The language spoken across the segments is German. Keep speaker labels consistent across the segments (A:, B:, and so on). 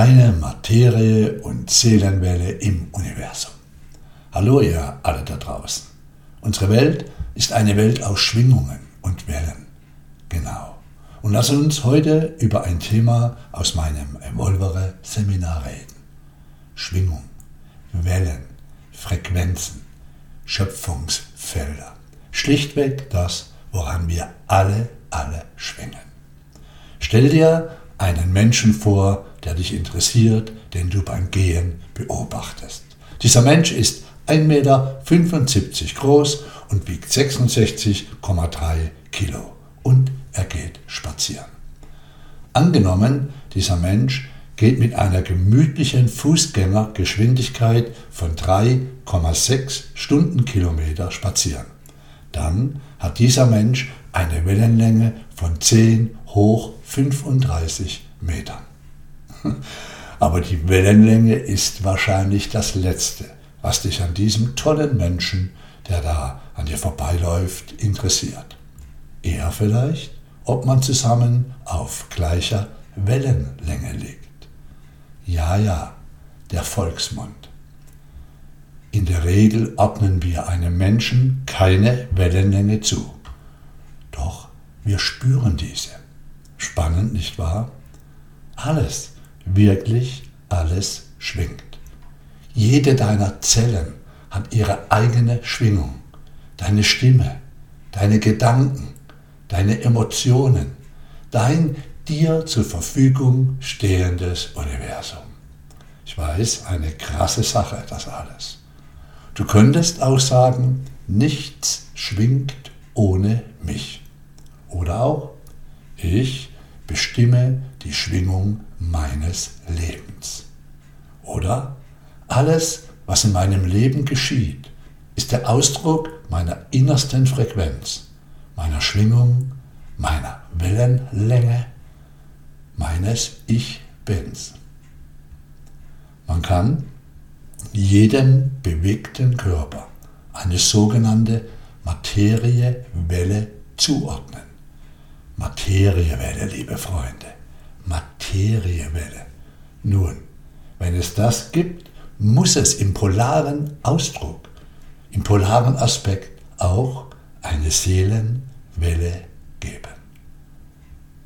A: deine Materie- und Seelenwelle im Universum. Hallo ihr alle da draußen. Unsere Welt ist eine Welt aus Schwingungen und Wellen. Genau. Und lass uns heute über ein Thema aus meinem Evolvere Seminar reden. Schwingung, Wellen, Frequenzen, Schöpfungsfelder. Schlichtweg das, woran wir alle, alle schwingen. Stell dir einen Menschen vor, der dich interessiert, den du beim Gehen beobachtest. Dieser Mensch ist 1,75 Meter groß und wiegt 66,3 Kilo und er geht spazieren. Angenommen, dieser Mensch geht mit einer gemütlichen Fußgängergeschwindigkeit von 3,6 Stundenkilometer spazieren. Dann hat dieser Mensch eine Wellenlänge von 10 hoch 35 Metern. Aber die Wellenlänge ist wahrscheinlich das Letzte, was dich an diesem tollen Menschen, der da an dir vorbeiläuft, interessiert. Eher vielleicht, ob man zusammen auf gleicher Wellenlänge liegt. Ja, ja, der Volksmund. In der Regel ordnen wir einem Menschen keine Wellenlänge zu. Doch wir spüren diese. Spannend, nicht wahr? Alles, wirklich alles schwingt. Jede deiner Zellen hat ihre eigene Schwingung. Deine Stimme, deine Gedanken, deine Emotionen, dein dir zur Verfügung stehendes Universum. Ich weiß, eine krasse Sache, das alles. Du könntest auch sagen, nichts schwingt ohne mich. Oder auch, ich bestimme die Schwingung meines Lebens. Oder alles, was in meinem Leben geschieht, ist der Ausdruck meiner innersten Frequenz, meiner Schwingung, meiner Wellenlänge, meines Ich Bins. Man kann jedem bewegten Körper eine sogenannte Materiewelle zuordnen. Materiewelle, liebe Freunde. Materiewelle. Nun, wenn es das gibt, muss es im polaren Ausdruck, im polaren Aspekt auch eine Seelenwelle geben.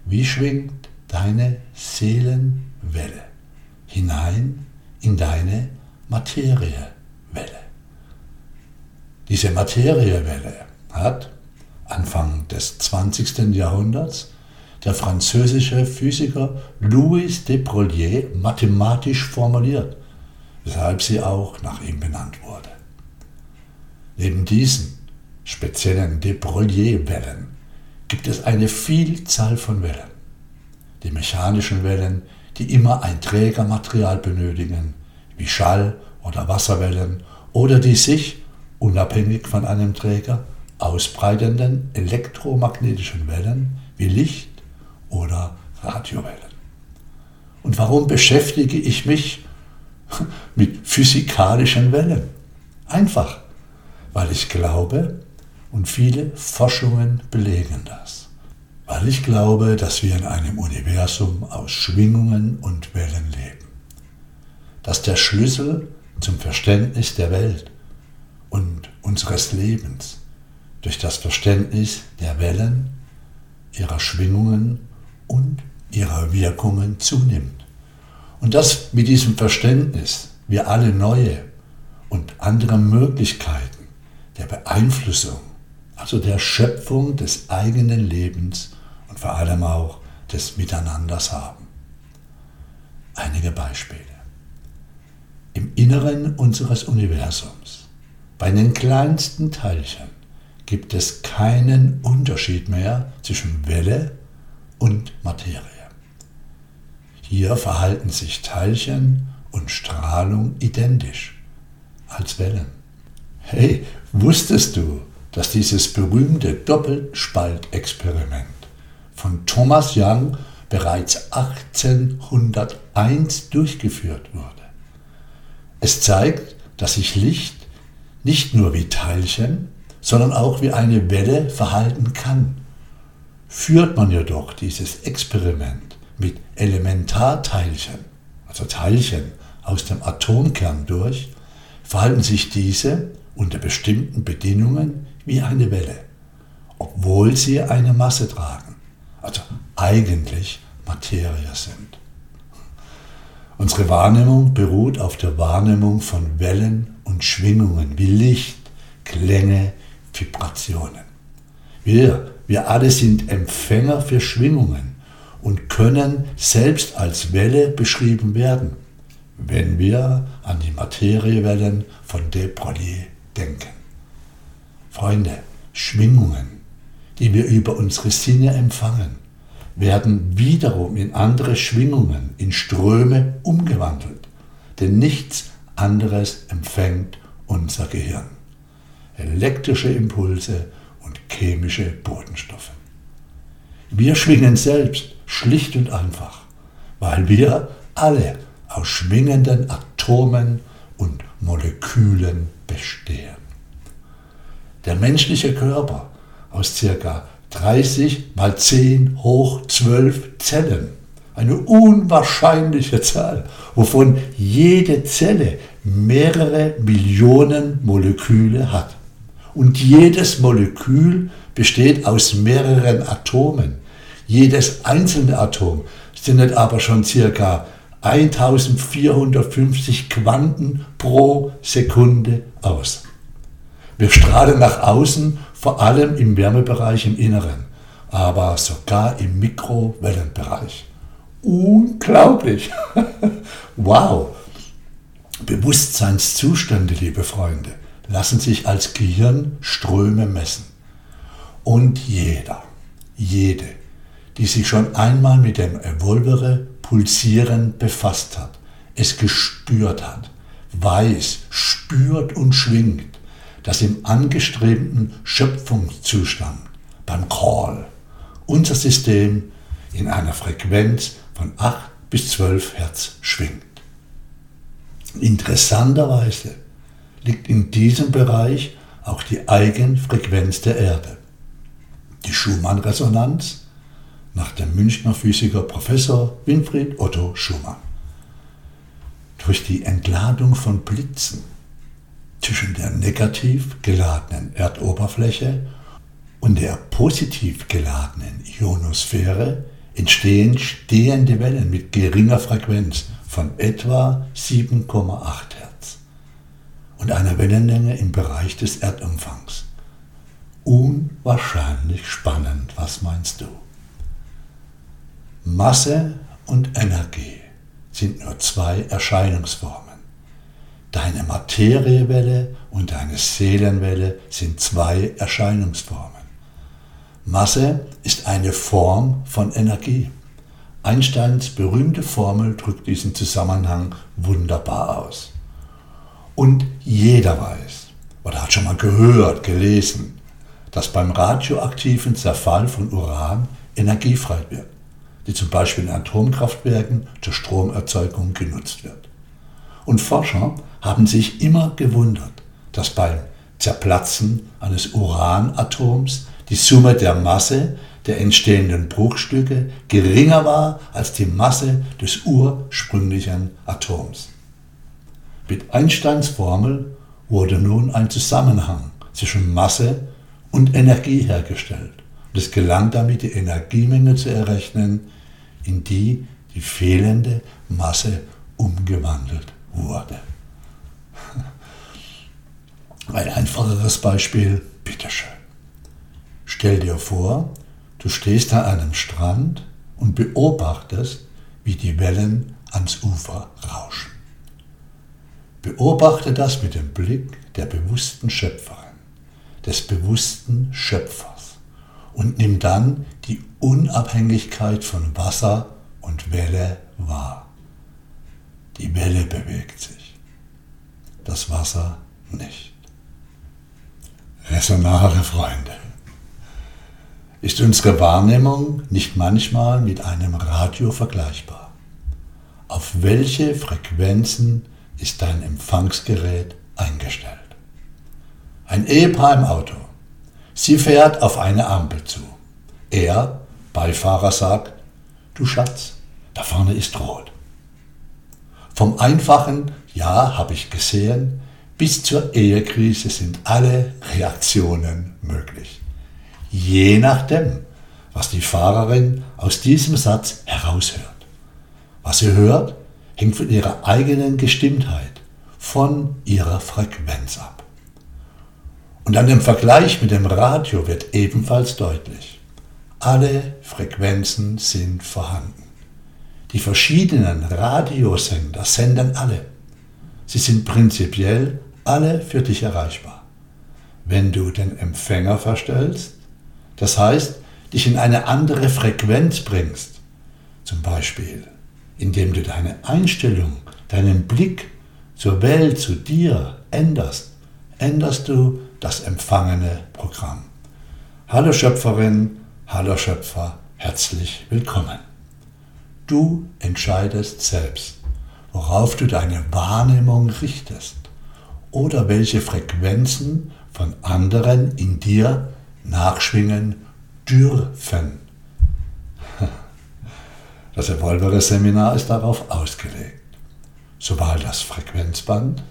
A: Wie schwingt deine Seelenwelle hinein in deine Materiewelle? Diese Materiewelle hat Anfang des 20. Jahrhunderts der französische Physiker Louis de Broglie mathematisch formuliert, weshalb sie auch nach ihm benannt wurde. Neben diesen speziellen de Broglie-Wellen gibt es eine Vielzahl von Wellen. Die mechanischen Wellen, die immer ein Trägermaterial benötigen, wie Schall- oder Wasserwellen, oder die sich, unabhängig von einem Träger, ausbreitenden elektromagnetischen Wellen wie Licht oder Radiowellen. Und warum beschäftige ich mich mit physikalischen Wellen? Einfach, weil ich glaube, und viele Forschungen belegen das, weil ich glaube, dass wir in einem Universum aus Schwingungen und Wellen leben, dass der Schlüssel zum Verständnis der Welt und unseres Lebens durch das Verständnis der Wellen, ihrer Schwingungen und ihrer Wirkungen zunimmt. Und dass mit diesem Verständnis wir alle neue und andere Möglichkeiten der Beeinflussung, also der Schöpfung des eigenen Lebens und vor allem auch des Miteinanders haben. Einige Beispiele. Im Inneren unseres Universums, bei den kleinsten Teilchen, gibt es keinen Unterschied mehr zwischen Welle und Materie. Hier verhalten sich Teilchen und Strahlung identisch als Wellen. Hey, wusstest du, dass dieses berühmte Doppelspaltexperiment von Thomas Young bereits 1801 durchgeführt wurde? Es zeigt, dass sich Licht nicht nur wie Teilchen, sondern auch wie eine Welle verhalten kann. Führt man jedoch dieses Experiment mit Elementarteilchen, also Teilchen, aus dem Atomkern durch, verhalten sich diese unter bestimmten Bedingungen wie eine Welle, obwohl sie eine Masse tragen, also eigentlich Materie sind. Unsere Wahrnehmung beruht auf der Wahrnehmung von Wellen und Schwingungen wie Licht, Klänge, Vibrationen. Wir, wir alle sind Empfänger für Schwingungen und können selbst als Welle beschrieben werden, wenn wir an die Materiewellen von de Broglie denken. Freunde, Schwingungen, die wir über unsere Sinne empfangen, werden wiederum in andere Schwingungen, in Ströme umgewandelt. Denn nichts anderes empfängt unser Gehirn. Elektrische Impulse chemische Botenstoffe. Wir schwingen selbst schlicht und einfach, weil wir alle aus schwingenden Atomen und Molekülen bestehen. Der menschliche Körper aus ca. 30 mal 10 hoch 12 Zellen. Eine unwahrscheinliche Zahl, wovon jede Zelle mehrere Millionen Moleküle hat. Und jedes Molekül besteht aus mehreren Atomen. Jedes einzelne Atom sendet aber schon circa 1450 Quanten pro Sekunde aus. Wir strahlen nach außen, vor allem im Wärmebereich im Inneren, aber sogar im Mikrowellenbereich. Unglaublich! wow! Bewusstseinszustände, liebe Freunde, lassen sich als Gehirnströme messen. Und jeder, jede, die sich schon einmal mit dem Evolvere Pulsieren befasst hat, es gespürt hat, weiß, spürt und schwingt, dass im angestrebten Schöpfungszustand, beim Call, unser System in einer Frequenz von 8 bis 12 Hertz schwingt. Interessanterweise liegt in diesem Bereich auch die Eigenfrequenz der Erde. Die Schumann-Resonanz nach dem Münchner Physiker Professor Winfried Otto Schumann. Durch die Entladung von Blitzen zwischen der negativ geladenen Erdoberfläche und der positiv geladenen Ionosphäre entstehen stehende Wellen mit geringer Frequenz von etwa 7,8 Hertz und einer Wellenlänge im Bereich des Erdumfangs. Unwahrscheinlich spannend, was meinst du? Masse und Energie sind nur zwei Erscheinungsformen. Deine Materiewelle und deine Seelenwelle sind zwei Erscheinungsformen. Masse ist eine Form von Energie. Einsteins berühmte Formel drückt diesen Zusammenhang wunderbar aus. Und jeder weiß oder hat schon mal gehört, gelesen, dass beim radioaktiven Zerfall von Uran Energie frei wird die zum Beispiel in Atomkraftwerken zur Stromerzeugung genutzt wird. Und Forscher haben sich immer gewundert, dass beim Zerplatzen eines Uranatoms die Summe der Masse der entstehenden Bruchstücke geringer war als die Masse des ursprünglichen Atoms. Mit Einsteins Formel wurde nun ein Zusammenhang zwischen Masse und Energie hergestellt. Und es gelang damit, die Energiemenge zu errechnen, in die die fehlende Masse umgewandelt wurde. Ein einfacheres Beispiel, bitteschön. Stell dir vor, du stehst an einem Strand und beobachtest, wie die Wellen ans Ufer rauschen. Beobachte das mit dem Blick der bewussten Schöpferin, des bewussten Schöpfers und nimm dann die Unabhängigkeit von Wasser und Welle wahr. Die Welle bewegt sich, das Wasser nicht. Resonare Freunde. Ist unsere Wahrnehmung nicht manchmal mit einem Radio vergleichbar? Auf welche Frequenzen ist dein Empfangsgerät eingestellt? Ein Ehepaar im Auto. Sie fährt auf eine Ampel zu. Er, Beifahrer, sagt, du Schatz, da vorne ist rot. Vom einfachen Ja, habe ich gesehen, bis zur Ehekrise sind alle Reaktionen möglich. Je nachdem, was die Fahrerin aus diesem Satz heraushört. Was sie hört, hängt von ihrer eigenen Gestimmtheit, von ihrer Frequenz ab. Und an dem Vergleich mit dem Radio wird ebenfalls deutlich, alle Frequenzen sind vorhanden. Die verschiedenen Radiosender senden alle. Sie sind prinzipiell alle für dich erreichbar. Wenn du den Empfänger verstellst, das heißt, dich in eine andere Frequenz bringst, zum Beispiel indem du deine Einstellung, deinen Blick zur Welt, zu dir änderst, änderst du das empfangene Programm. Hallo Schöpferin, hallo Schöpfer, herzlich willkommen. Du entscheidest selbst, worauf du deine Wahrnehmung richtest oder welche Frequenzen von anderen in dir nachschwingen dürfen. Das Evolvere-Seminar ist darauf ausgelegt, sowohl das Frequenzband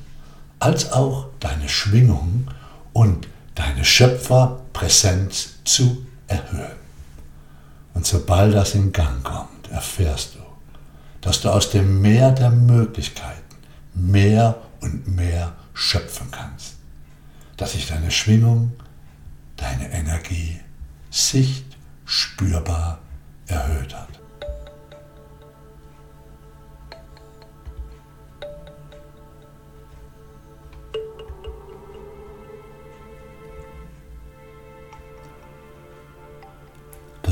A: als auch deine Schwingung und deine Schöpferpräsenz zu erhöhen. Und sobald das in Gang kommt, erfährst du, dass du aus dem Meer der Möglichkeiten mehr und mehr schöpfen kannst. Dass sich deine Schwingung, deine Energie sicht spürbar erhöht hat.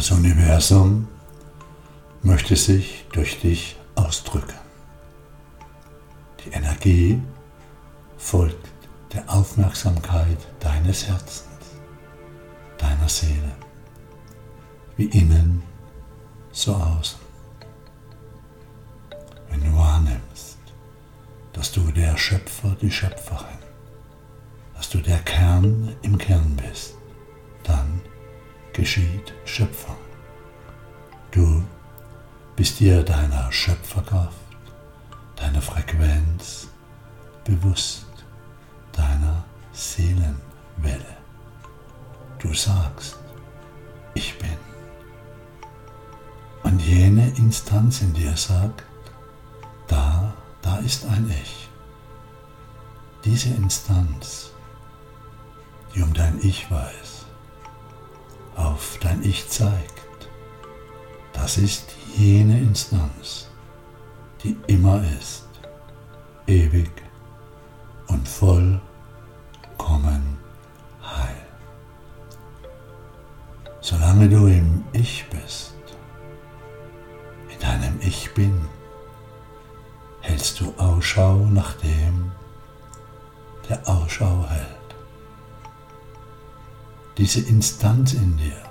A: Das Universum möchte sich durch dich ausdrücken. Die Energie folgt der Aufmerksamkeit deines Herzens, deiner Seele, wie innen, so außen. Wenn du wahrnimmst, dass du der Schöpfer, die Schöpferin, dass du der Kern im Kern bist, dann geschieht Schöpfung. Du bist dir deiner Schöpferkraft, deiner Frequenz bewusst, deiner Seelenwelle. Du sagst, ich bin. Und jene Instanz in dir sagt, da, da ist ein Ich. Diese Instanz, die um dein Ich weiß, dein Ich zeigt. Das ist jene Instanz, die immer ist, ewig und vollkommen heil. Solange du im Ich bist, in deinem Ich bin, hältst du Ausschau nach dem, der Ausschau hält diese Instanz in dir,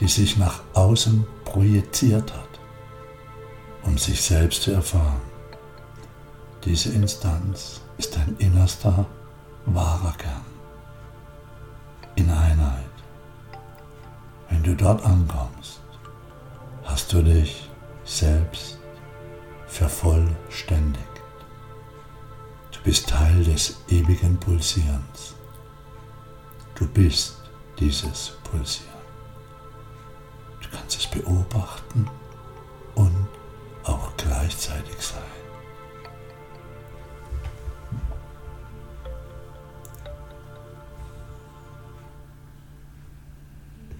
A: die sich nach außen projiziert hat, um sich selbst zu erfahren. Diese Instanz ist dein innerster, wahrer Kern. In Einheit. Wenn du dort ankommst, hast du dich selbst vervollständigt. Du bist Teil des ewigen Pulsierens. Du bist dieses Pulsieren. Beobachten